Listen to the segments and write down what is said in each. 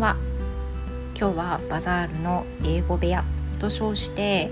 は。今日はバザールの英語部屋と称して、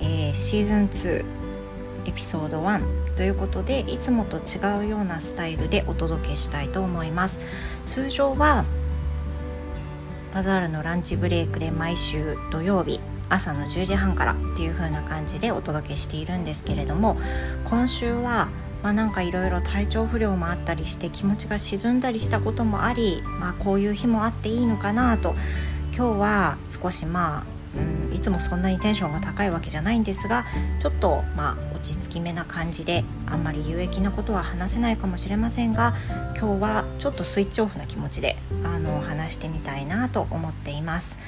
えー、シーズン2エピソード1ということでいつもと違うようなスタイルでお届けしたいと思います。通常はバザールのランチブレイクで毎週土曜日朝の10時半からっていう風な感じでお届けしているんですけれども今週はまあ、なんかいろいろ体調不良もあったりして気持ちが沈んだりしたこともあり、まあ、こういう日もあっていいのかなと今日は少しまあうんいつもそんなにテンションが高いわけじゃないんですがちょっとまあ落ち着きめな感じであんまり有益なことは話せないかもしれませんが今日はちょっとスイッチオフな気持ちであの話してみたいなと思っています。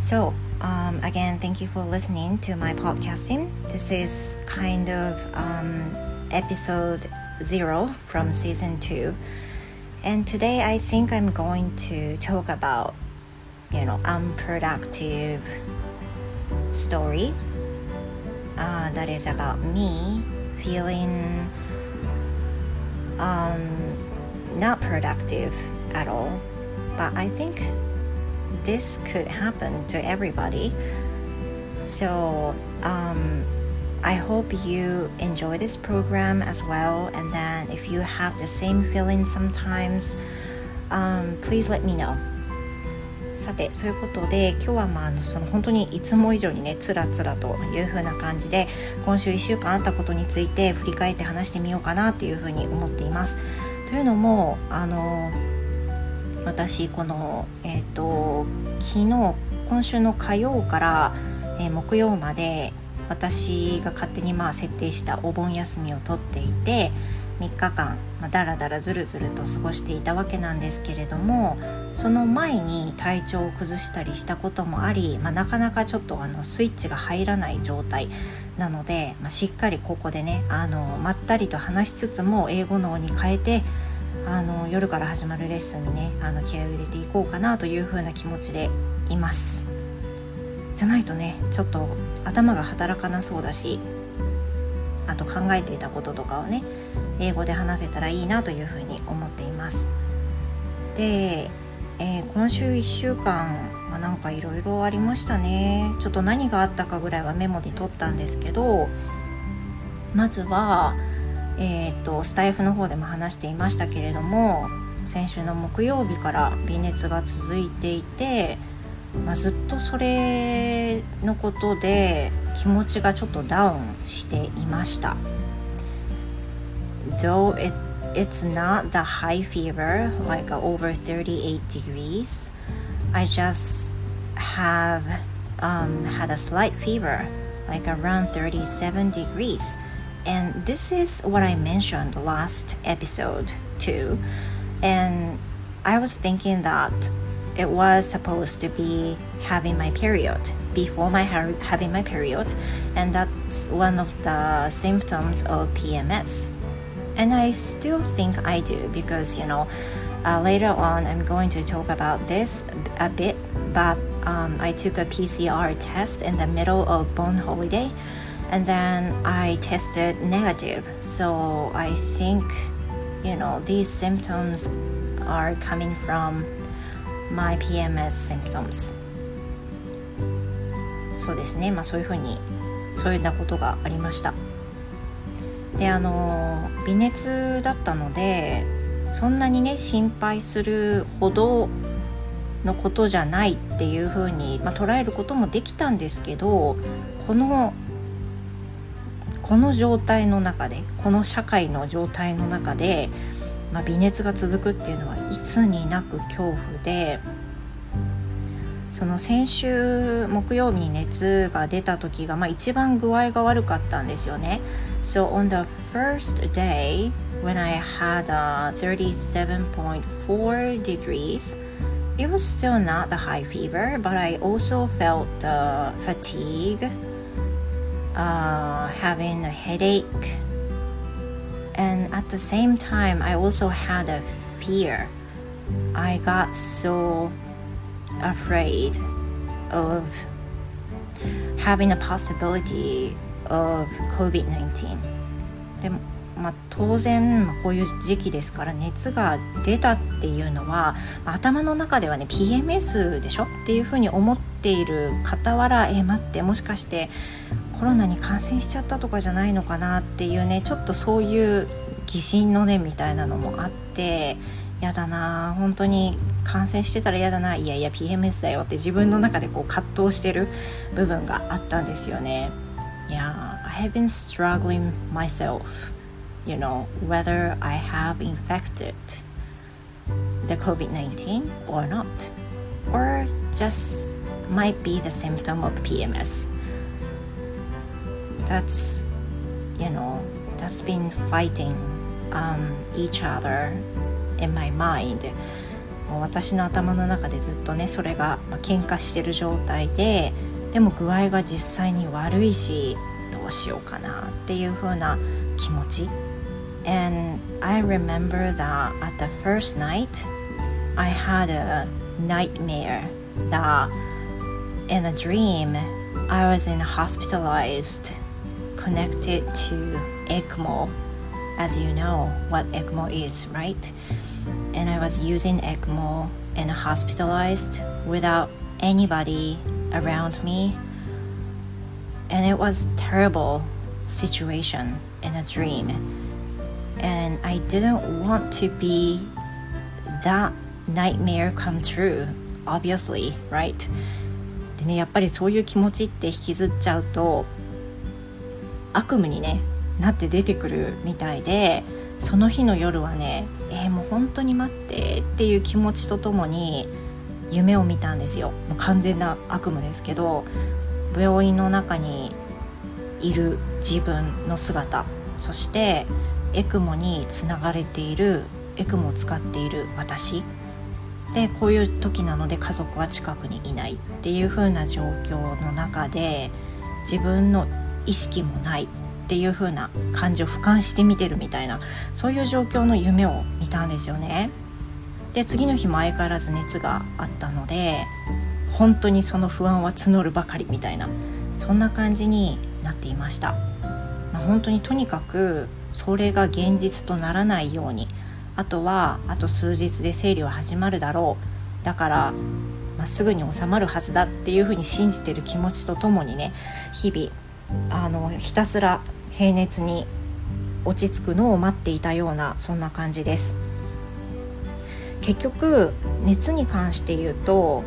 So, um, again, thank you for listening to my podcasting. This is kind of um, episode zero from season two. And today I think I'm going to talk about, you know, unproductive story uh, that is about me feeling um, not productive at all. But I think this could happen to everybody. So, um, I hope you enjoy this program as well. And then if you have the same feeling sometimes, um, please let me know. さてそういうことで今日はまああのその本当にいつも以上にねつらつらという風な感じで今週1週間あったことについて振り返って話してみようかなっていう風に思っています。というのもあの私この、えーと、と昨日今週の火曜から、えー、木曜まで私が勝手にまあ設定したお盆休みを取っていて3日間、ま、だらだらずるずると過ごしていたわけなんですけれどもその前に体調を崩したりしたこともあり、まあ、なかなかちょっとあのスイッチが入らない状態なので、まあ、しっかりここでねあのまったりと話しつつも英語脳に変えてあの夜から始まるレッスンにねあの気合を入れていこうかなというふうな気持ちでいます。じゃないとねちょっと頭が働かなそうだしあと考えていたこととかをね英語で話せたらいいなというふうに思っています。で、えー、今週1週間、ま、なんかいろいろありましたね。ちょっと何があったかぐらいはメモに取ったんですけどまずはえーと、とスタイフの方でも話していましたけれども先週の木曜日から微熱が続いていてまあ、ずっとそれのことで気持ちがちょっとダウンしていました。Though it, it's not the high fever, like over 38 degrees, I just have um, had a slight fever, like around 37 degrees. And this is what I mentioned last episode too. And I was thinking that it was supposed to be having my period before my having my period and that's one of the symptoms of pms and i still think i do because you know uh, later on i'm going to talk about this a bit but um, i took a pcr test in the middle of bone holiday and then i tested negative. So i think you know these symptoms are coming from my PMS symptoms. そうですね。まあそういうふうにそういうようなことがありました。であの微熱だったのでそんなにね心配するほどのことじゃないっていうふうに、まあ、捉えることもできたんですけどこのこの状態の中でこの社会の状態の中でまあ、微熱が続くっていうのはいつになく恐怖でその先週木曜日に熱が出た時が、まあ、一番具合が悪かったんですよね。So on the first day when I had a 37.4 degrees it was still not the high fever but I also felt uh, fatigue uh, having a headache and at the same time i also had a fear i got so afraid of having a possibility of covid-19 でまあ、当然、まあ、こういう時期ですから熱が出たっていうのは、まあ、頭の中ではね PMS でしょっていうふうに思っている傍らえ待ってもしかしてコロナに感染しちゃったとかじゃないのかなっていうねちょっとそういう疑心の念みたいなのもあってやだな本当に感染してたら嫌だないやいや PMS だよって自分の中でこう葛藤してる部分があったんですよね。Yeah, I have been struggling myself, you know, whether I have infected the COVID 19 or not, or just might be the symptom of PMS. That's, you know, that's been fighting um, each other in my mind もう私の頭の中でずっとねそれが、まあ、喧嘩してる状態ででも具合が実際に悪いしどうしようかなっていう風な気持ち And I remember that at the first night I had a nightmare that in a dream I was in hospitalized connected to ECMO as you know what ECMO is right and I was using ECMO and hospitalized without anybody around me. And it was terrible situation in a dream. And I didn't want to be that nightmare come true, obviously, right? でね、やっぱりそういう気持ちって引きずっちゃうと 悪夢にねなって出てくるみたいでその日の夜はねえー、もう本当に待ってっていう気持ちとともに夢を見たんですよ。もう完全な悪夢ですけど病院の中にいる自分の姿。そしてエクモにつながれているエクモを使っている私。でこういう時なので家族は近くにいないっていう風な状況の中で自分の意識もないっていう風な感じを俯瞰して見てるみたいなそういう状況の夢を見たんですよね。で次の日も相変わらず熱があったので本当にその不安は募るばかりみたいなそんな感じになっていました。まあ、本当にとにかくそれが現実とならないようにあとはあと数日で生理は始まるだろうだから、まあ、すぐに収まるはずだっていうふうに信じてる気持ちとともにね日々あのひたすら平熱に落ち着くのを待っていたようなそんな感じです。結局熱に関して言うと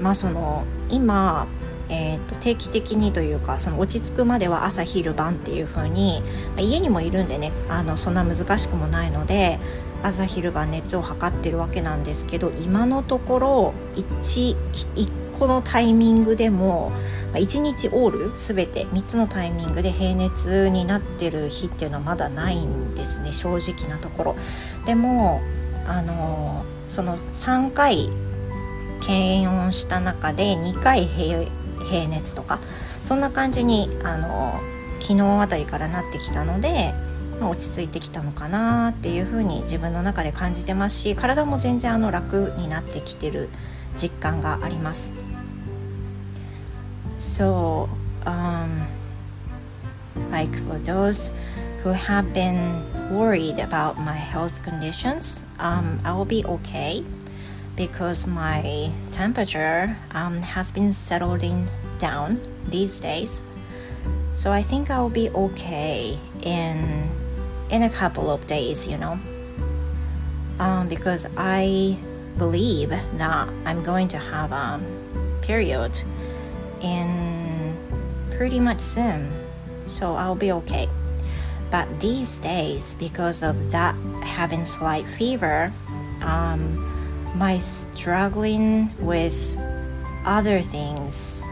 まあその今えーと、定期的にというかその落ち着くまでは朝昼晩っていう風に、ま、家にもいるんでねあのそんな難しくもないので朝昼晩熱を測ってるわけなんですけど今のところ 1, 1個のタイミングでも1日オール全て3つのタイミングで平熱になってる日っていうのはまだないんですね正直なところでもあのその3回検温した中で2回平平熱とかそんな感じにあの昨日あたりからなってきたので落ち着いてきたのかなっていうふうに自分の中で感じてますし体も全然あの楽になってきてる実感があります。So, um, like for those who have been worried about my health conditions, um, I will be okay because my temperature um, has been settling down these days. So I think I'll be okay in in a couple of days, you know. Um, because I believe that I'm going to have a period in pretty much soon, so I'll be okay. But these days, because of that having slight fever, um, my struggling with other things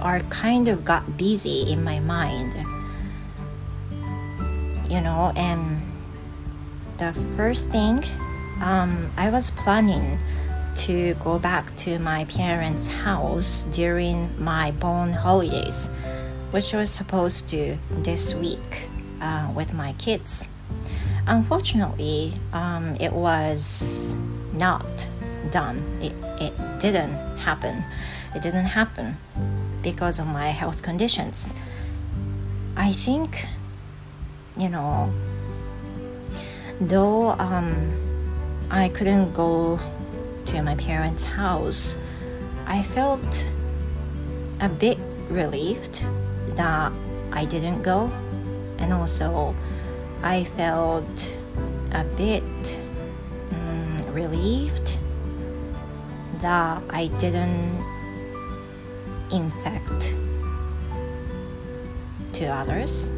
are kind of got busy in my mind. You know, and the first thing um, I was planning to go back to my parents' house during my born holidays, which was supposed to this week uh, with my kids. Unfortunately, um, it was not done. It, it didn't happen. It didn't happen because of my health conditions. I think you know though um I couldn't go to my parents' house I felt a bit relieved that I didn't go and also I felt a bit um, relieved that I didn't infect to others.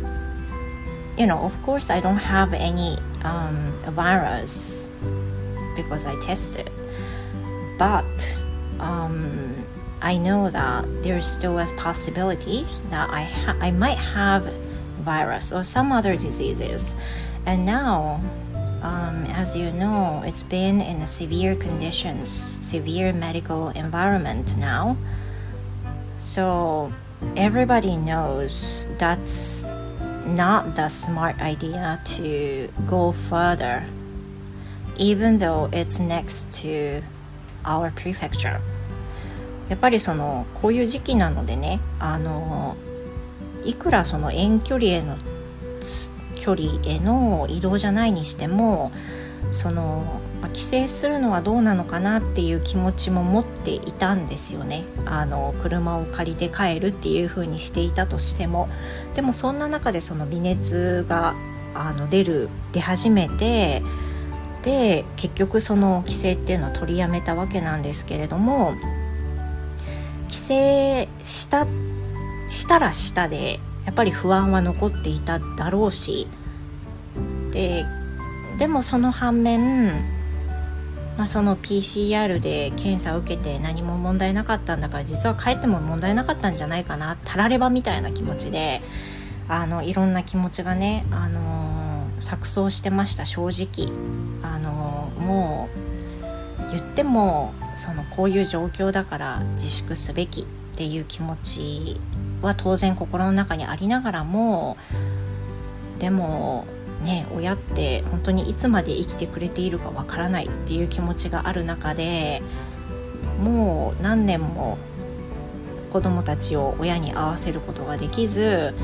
You know, of course, I don't have any um, virus because I tested, but um, I know that there's still a possibility that I ha- I might have virus or some other diseases, and now um, as you know, it's been in a severe conditions, severe medical environment now. So everybody knows that's not the smart idea to go further, even though it's next to our prefecture. やっぱりそのこういう時期なのでねあのいくらその遠距離への距離への移動じゃないにしてもその、帰省するのはどうなのかなっていう気持ちも持っていたんですよねあの車を借りて帰るっていう風にしていたとしてもでもそんな中でその微熱があの出る出始めてで結局その帰省っていうのは取りやめたわけなんですけれども帰省したしたらしたでやっぱり不安は残っていただろうしででもその反面、まあ、その PCR で検査を受けて何も問題なかったんだから実は帰っても問題なかったんじゃないかなたらればみたいな気持ちであのいろんな気持ちがね、あのー、錯綜してました正直、あの、もう言ってもそのこういう状況だから自粛すべきっていう気持ちは当然心の中にありながらもでもね親って本当にいつまで生きてくれているかわからないっていう気持ちがある中でもう何年も子供たちを親に会わせることができず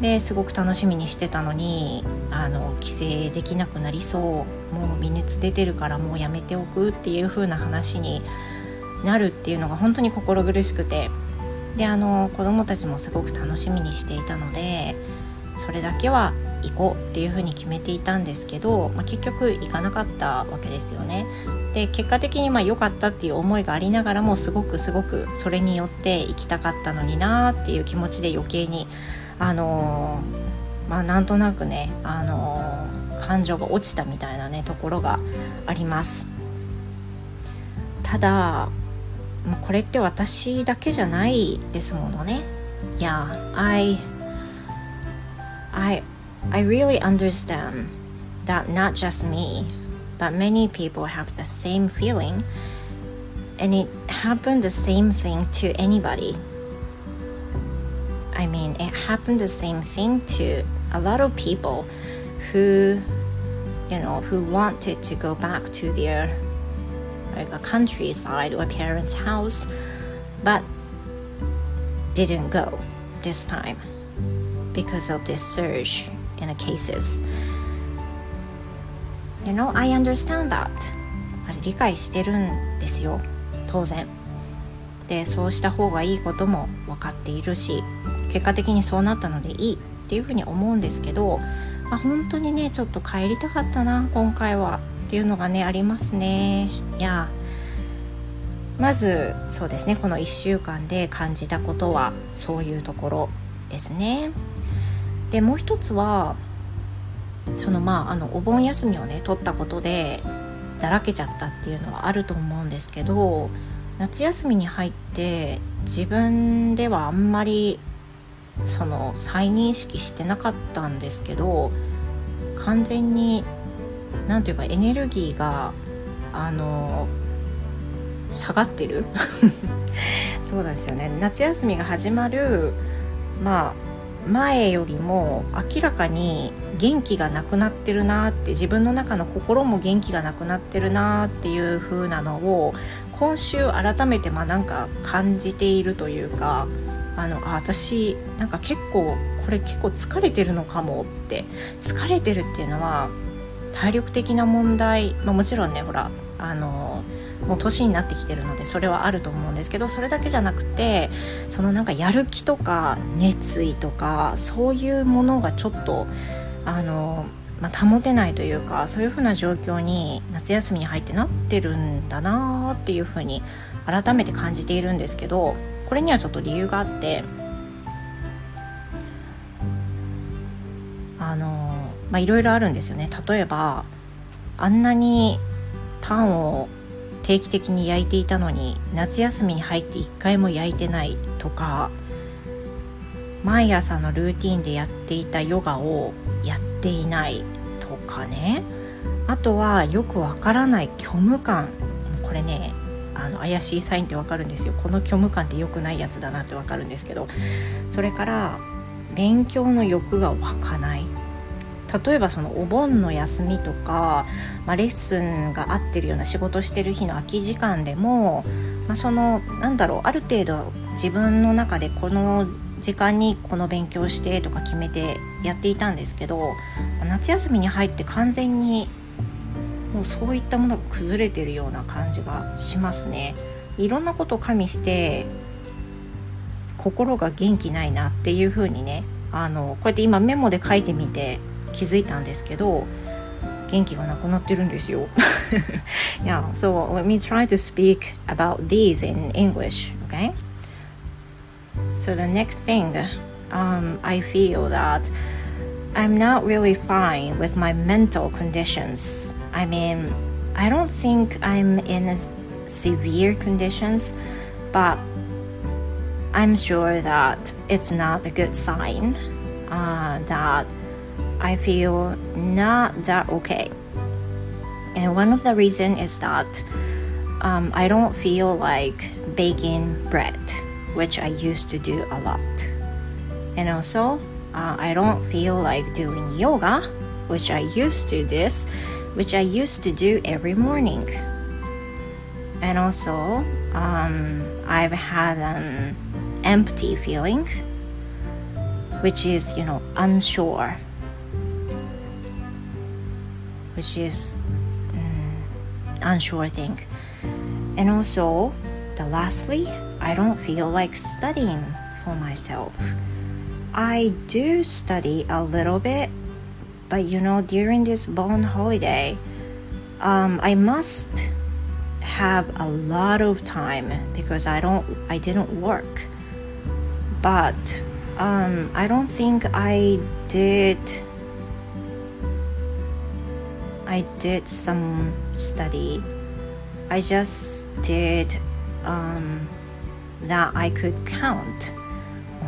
ですごく楽しみにしてたのにあの帰省できなくなりそうもう微熱出てるからもうやめておくっていう風な話になるっていうのが本当に心苦しくてであの子供たちもすごく楽しみにしていたのでそれだけは行こうっていうふうに決めていたんですけど、まあ、結局行かなかったわけですよね。で結果的にまあ良かったっていう思いがありながらもすごくすごくそれによって行きたかったのになっていう気持ちで余計にあのー、まあなんとなくねあのー、感情が落ちたみたいなねところがあります。ただこれって私だけじゃないですものね。Yeah, I, I, I really understand that not just me, but many people have the same feeling, and it happened the same thing to anybody. I mean, it happened the same thing to a lot of people who, you know, who wanted to go back to their like a countryside or parent's house, but didn't go this time because of this surge in the cases. You know, I understand that. 理解してるんですよ、当然。で、そうした方がいいことも分かっているし、結果的にそうなったのでいいっていうふうに思うんですけど、あ、本当にね、ちょっと帰りたかったな、今回は。っていうのがねありますねいやまずそうですねこの1週間で感じたことはそういうところですねでもう一つはそのまああのお盆休みをね取ったことでだらけちゃったっていうのはあると思うんですけど夏休みに入って自分ではあんまりその再認識してなかったんですけど完全に何ていうかエネルギーがあの下がってる。そうなんですよね。夏休みが始まるまあ前よりも明らかに元気がなくなってるなって自分の中の心も元気がなくなってるなっていう風なのを今週改めてまあなんか感じているというかあのあ私なんか結構これ結構疲れてるのかもって。疲れてるっていうのは体力的な問題、まあ、もちろんねほらあのもう年になってきてるのでそれはあると思うんですけどそれだけじゃなくてそのなんかやる気とか熱意とかそういうものがちょっとあの、まあ、保てないというかそういうふうな状況に夏休みに入ってなってるんだなっていうふうに改めて感じているんですけどこれにはちょっと理由があってあのまあいろいろあるんですよね。例えばあんなにパンを定期的に焼いていたのに夏休みに入って1回も焼いてないとか毎朝のルーティンでやっていたヨガをやっていないとかね。あとはよくわからない虚無感。これねあの怪しいサインってわかるんですよ。この虚無感って良くないやつだなってわかるんですけど。それから勉強の欲が湧かない。例えばそのお盆の休みとか、まあ、レッスンが合ってるような仕事してる日の空き時間でも、まあ、そのなんだろうある程度自分の中でこの時間にこの勉強してとか決めてやっていたんですけど夏休みに入って完全にもうそういったものが崩れてるような感じがしますね。いろんなことを加味して心が元気ないなっていう風にねあのこうやって今メモで書いてみて気づいたんですけど元気がなくなってるんですよ。yeah so let me try to speak about these in English okay? So the next thing um, I feel that I'm not really fine with my mental conditions I mean I don't think I'm in severe conditions but I'm sure that it's not a good sign uh, that I feel not that okay. And one of the reason is that um, I don't feel like baking bread, which I used to do a lot. And also, uh, I don't feel like doing yoga, which I used to this, which I used to do every morning. And also, um, I've had an empty feeling, which is, you know, unsure which is um, unsure thing. And also, the lastly, I don't feel like studying for myself. I do study a little bit, but you know, during this Bon holiday, um, I must have a lot of time because I don't, I didn't work. But um, I don't think I did I did some study. I just did um, that I could count.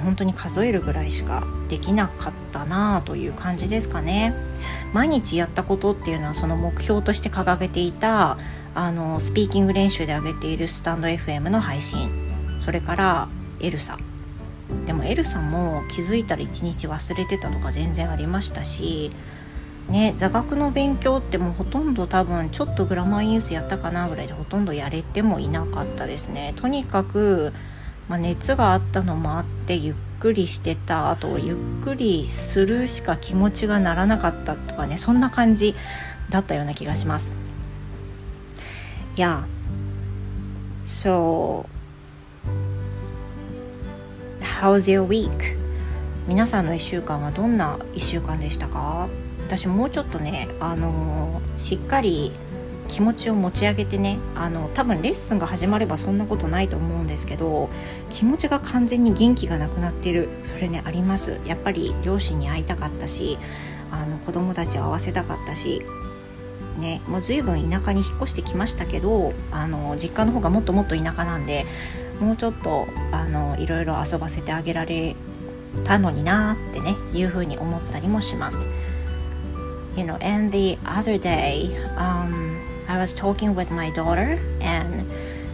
本当に数えるぐらいしかできなかったなあという感じですかね。毎日やったことっていうのはその目標として掲げていたあのスピーキング練習で上げているスタンド FM の配信。それからエルサ。でもエルサも気づいたら一日忘れてたとか全然ありましたしね座学の勉強ってもうほとんど多分ちょっとグラマーユースやったかなぐらいでほとんどやれてもいなかったですね。とにかく、まあ、熱があったのもあってゆっくりしてたあとゆっくりするしか気持ちがならなかったとかねそんな感じだったような気がします。Yeah so how's your week? 皆さんの1週間はどんな1週間でしたか？私もうちょっとね、あのー、しっかり気持ちを持ち上げてねあの多分レッスンが始まればそんなことないと思うんですけど気持ちが完全に元気がなくなってるそれねありますやっぱり両親に会いたかったしあの子供たちを会わせたかったしねもう随分田舎に引っ越してきましたけどあの実家の方がもっともっと田舎なんでもうちょっとあのいろいろ遊ばせてあげられたのになってねいうふうに思ったりもします。you know and the other day um, i was talking with my daughter and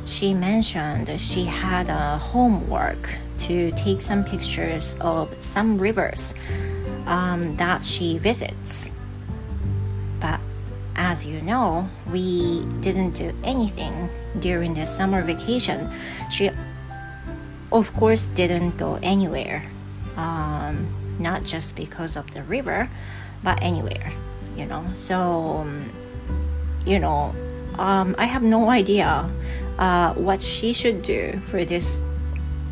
she mentioned she had a homework to take some pictures of some rivers um, that she visits but as you know we didn't do anything during the summer vacation she of course didn't go anywhere um, not just because of the river, but anywhere, you know. So, you know, um, I have no idea uh, what she should do for this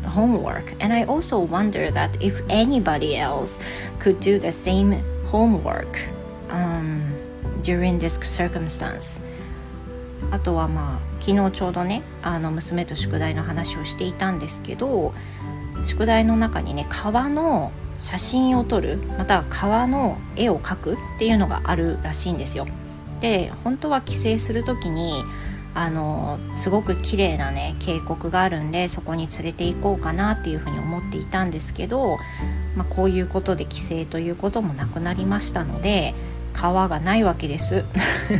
homework. And I also wonder that if anybody else could do the same homework um, during this circumstance. あとはまあ昨日ちょうどねあの娘と宿題の話をしていたんですけど宿題の中にね川の写真を撮るまたは川の絵を描くっていうのがあるらしいんですよ。で本当は帰省する時にあのすごく綺麗なね渓谷があるんでそこに連れて行こうかなっていうふうに思っていたんですけど、まあ、こういうことで帰省ということもなくなりましたので川がないわけです。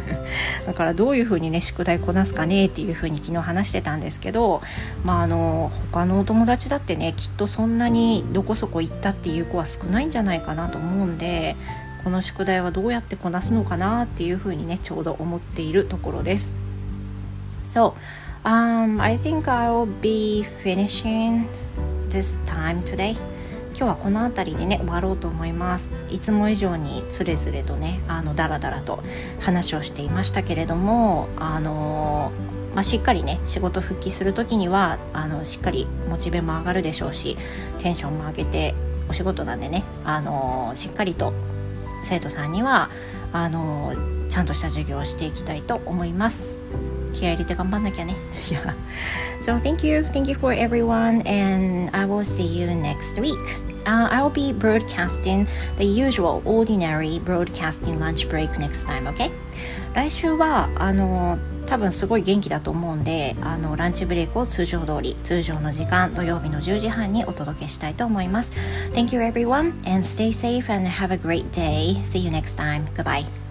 だからどういうふうにね宿題こなすかねっていうふうに昨日話してたんですけどまああの他のお友達だってねきっとそんなにどこそこ行ったっていう子は少ないんじゃないかなと思うんでこの宿題はどうやってこなすのかなっていうふうにねちょうど思っているところです。So, um, I think I'll be finishing this time today. 今日はこの辺りでね終わろうと思いますいつも以上につれづれとねあのダラダラと話をしていましたけれどもあのまあ、しっかりね仕事復帰する時にはあのしっかりモチベも上がるでしょうしテンションも上げてお仕事なんでねあのしっかりと生徒さんにはあのちゃんとした授業をしていきたいと思います。気合入れて頑張んなきゃね。yeah. So thank you, thank you for everyone, and I will see you next week. Uh, I will be broadcasting the usual ordinary broadcasting lunch break next time, okay? 来週はあの多分すごい元気だと思うんであのランチブレイクを通常通り通常の時間土曜日の10時半にお届けしたいと思います Thank you everyone and stay safe and have a great day See you next time Goodbye